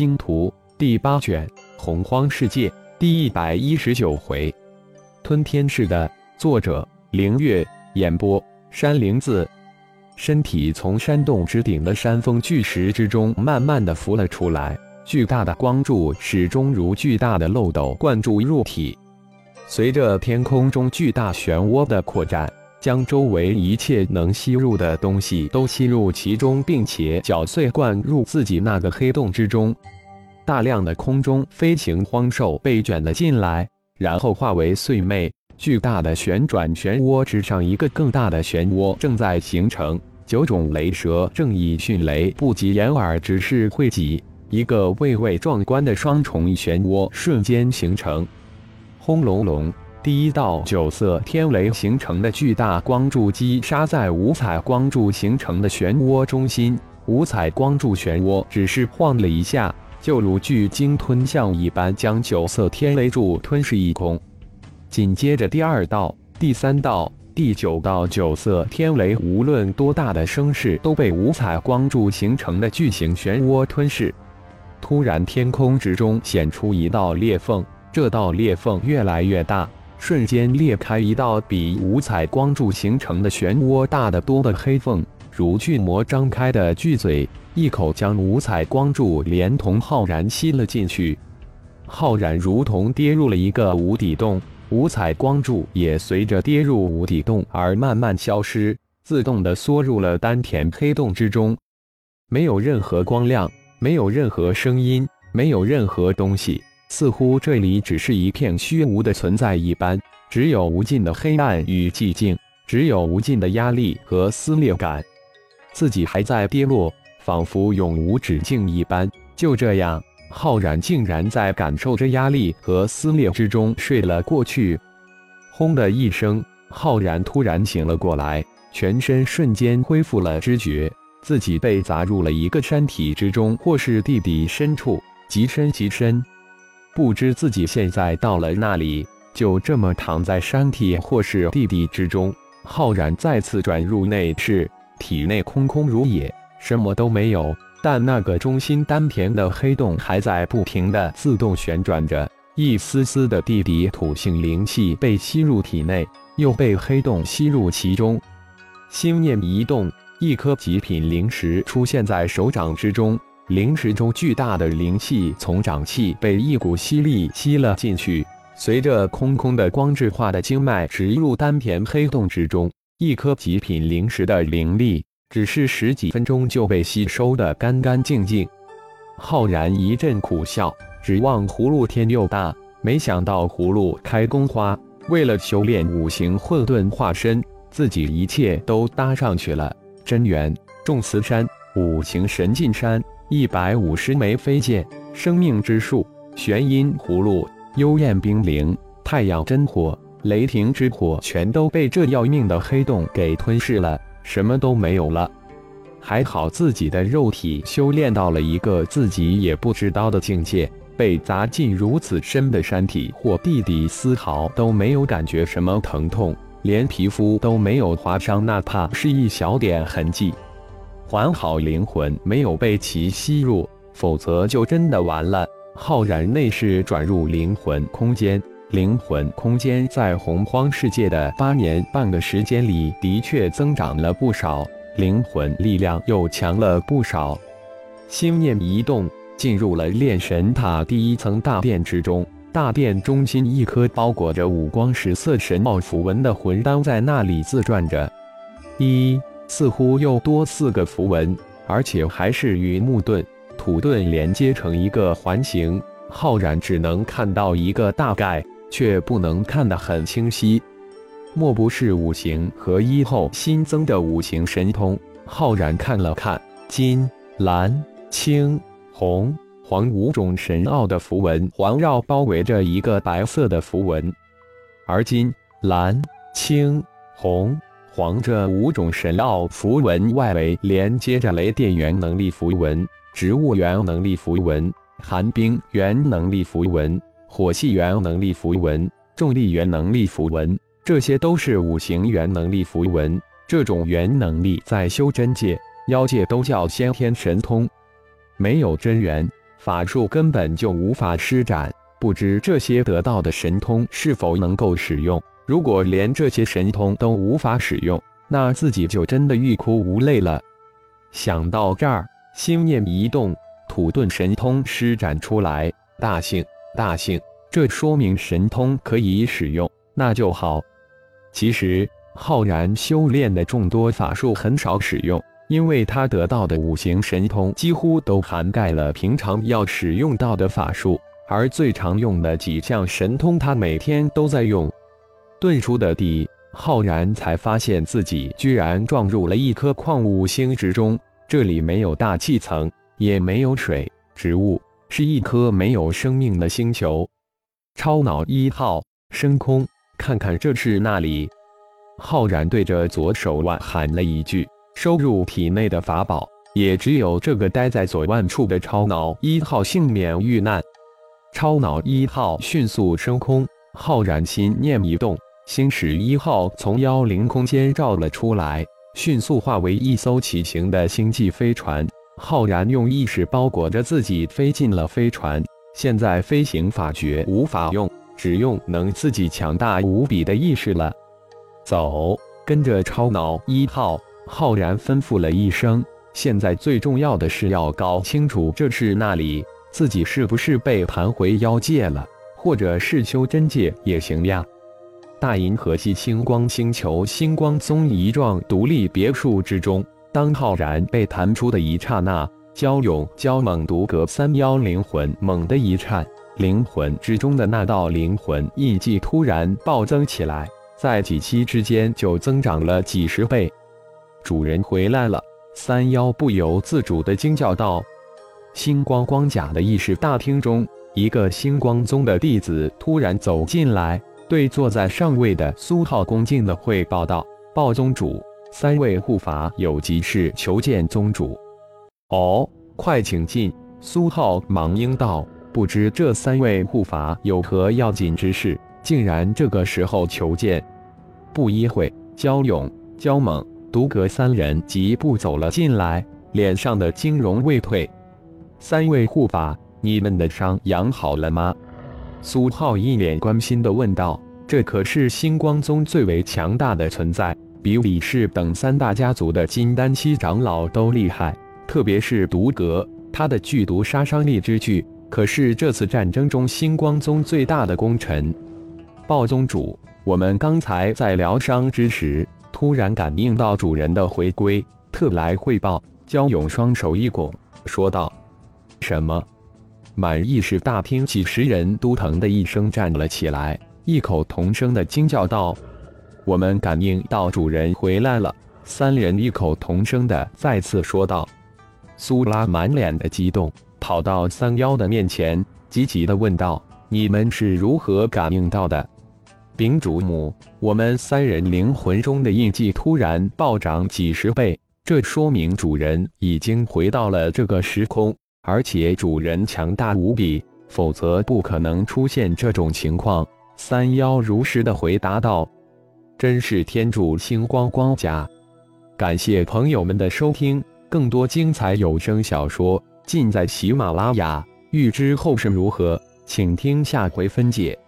星图》第八卷《洪荒世界》第一百一十九回，吞天式的作者：凌月，演播：山灵子。身体从山洞之顶的山峰巨石之中慢慢的浮了出来，巨大的光柱始终如巨大的漏斗灌注入体，随着天空中巨大漩涡的扩展。将周围一切能吸入的东西都吸入其中，并且搅碎灌入自己那个黑洞之中。大量的空中飞行荒兽被卷了进来，然后化为碎魅。巨大的旋转漩涡之上，一个更大的漩涡正在形成。九种雷蛇正以迅雷不及掩耳之势汇集，一个蔚为壮观的双重漩涡瞬间形成。轰隆隆。第一道九色天雷形成的巨大光柱击杀在五彩光柱形成的漩涡中心，五彩光柱漩涡只是晃了一下，就如巨鲸吞象一般，将九色天雷柱吞噬一空。紧接着，第二道、第三道、第九道九色天雷，无论多大的声势，都被五彩光柱形成的巨型漩涡吞噬。突然，天空之中显出一道裂缝，这道裂缝越来越大。瞬间裂开一道比五彩光柱形成的漩涡大得多的黑缝，如巨魔张开的巨嘴，一口将五彩光柱连同浩然吸了进去。浩然如同跌入了一个无底洞，五彩光柱也随着跌入无底洞而慢慢消失，自动的缩入了丹田黑洞之中。没有任何光亮，没有任何声音，没有任何东西。似乎这里只是一片虚无的存在一般，只有无尽的黑暗与寂静，只有无尽的压力和撕裂感。自己还在跌落，仿佛永无止境一般。就这样，浩然竟然在感受着压力和撕裂之中睡了过去。轰的一声，浩然突然醒了过来，全身瞬间恢复了知觉，自己被砸入了一个山体之中，或是地底深处，极深极深。不知自己现在到了那里，就这么躺在山体或是地底之中。浩然再次转入内室，体内空空如也，什么都没有。但那个中心丹田的黑洞还在不停的自动旋转着，一丝丝的地底土性灵气被吸入体内，又被黑洞吸入其中。心念一动，一颗极品灵石出现在手掌之中。灵石中巨大的灵气从掌气被一股吸力吸了进去，随着空空的光质化的经脉植入丹田黑洞之中，一颗极品灵石的灵力只是十几分钟就被吸收的干干净净。浩然一阵苦笑，指望葫芦天又大，没想到葫芦开宫花。为了修炼五行混沌化身，自己一切都搭上去了。真元、众慈山、五行神进山。一百五十枚飞剑，生命之树，玄阴葫芦，幽焰冰灵，太阳真火，雷霆之火，全都被这要命的黑洞给吞噬了，什么都没有了。还好自己的肉体修炼到了一个自己也不知道的境界，被砸进如此深的山体或地底，丝毫都没有感觉什么疼痛，连皮肤都没有划伤，哪怕是一小点痕迹。还好灵魂没有被其吸入，否则就真的完了。浩然内视转入灵魂空间，灵魂空间在洪荒世界的八年半个时间里，的确增长了不少，灵魂力量又强了不少。心念一动，进入了炼神塔第一层大殿之中。大殿中心，一颗包裹着五光十色神奥符文的魂丹在那里自转着。一。似乎又多四个符文，而且还是与木盾、土盾连接成一个环形。浩然只能看到一个大概，却不能看得很清晰。莫不是五行合一后新增的五行神通？浩然看了看金、蓝、青、红、黄五种神奥的符文环绕包围着一个白色的符文，而金、蓝、青、红。黄这五种神奥符文外围连接着雷电元能力符文、植物元能力符文、寒冰元能力符文、火系元能力符文、重力元能力符文，这些都是五行元能力符文。这种元能力在修真界、妖界都叫先天神通。没有真元，法术根本就无法施展，不知这些得到的神通是否能够使用。如果连这些神通都无法使用，那自己就真的欲哭无泪了。想到这儿，心念一动，土遁神通施展出来。大幸，大幸！这说明神通可以使用，那就好。其实，浩然修炼的众多法术很少使用，因为他得到的五行神通几乎都涵盖了平常要使用到的法术，而最常用的几项神通，他每天都在用。遁出的地，浩然才发现自己居然撞入了一颗矿物星之中。这里没有大气层，也没有水、植物，是一颗没有生命的星球。超脑一号升空，看看这是那里。浩然对着左手腕喊了一句，收入体内的法宝，也只有这个待在左腕处的超脑一号幸免遇难。超脑一号迅速升空，浩然心念一动，星矢一号从妖灵空间照了出来，迅速化为一艘骑行的星际飞船。浩然用意识包裹着自己，飞进了飞船。现在飞行法诀无法用，只用能自己强大无比的意识了。走，跟着超脑一号，浩然吩咐了一声。现在最重要的是要搞清楚这是那里，自己是不是被弹回妖界了，或者是修真界也行呀。大银河系星光星球星光宗一幢独立别墅之中，当浩然被弹出的一刹那。焦勇、焦猛、独阁三妖灵魂猛地一颤，灵魂之中的那道灵魂印记突然暴增起来，在几期之间就增长了几十倍。主人回来了！三妖不由自主地惊叫道。星光光甲的议事大厅中，一个星光宗的弟子突然走进来，对坐在上位的苏浩恭敬地汇报道：“报宗主，三位护法有急事求见宗主。”哦，快请进！苏浩忙应道：“不知这三位护法有何要紧之事，竟然这个时候求见。”不一会，焦勇、焦猛、独阁三人疾步走了进来，脸上的惊容未退。三位护法，你们的伤养好了吗？苏浩一脸关心地问道：“这可是星光宗最为强大的存在，比李氏等三大家族的金丹期长老都厉害。”特别是毒阁，他的剧毒杀伤力之巨，可是这次战争中星光宗最大的功臣。暴宗主，我们刚才在疗伤之时，突然感应到主人的回归，特来汇报。焦勇双手一拱，说道：“什么？”满意识大厅几十人都腾的一声站了起来，异口同声的惊叫道：“我们感应到主人回来了！”三人异口同声的再次说道。苏拉满脸的激动，跑到三妖的面前，急急的问道：“你们是如何感应到的？”禀主母，我们三人灵魂中的印记突然暴涨几十倍，这说明主人已经回到了这个时空，而且主人强大无比，否则不可能出现这种情况。三妖如实的回答道：“真是天助星光光家！”感谢朋友们的收听。更多精彩有声小说尽在喜马拉雅，欲知后事如何，请听下回分解。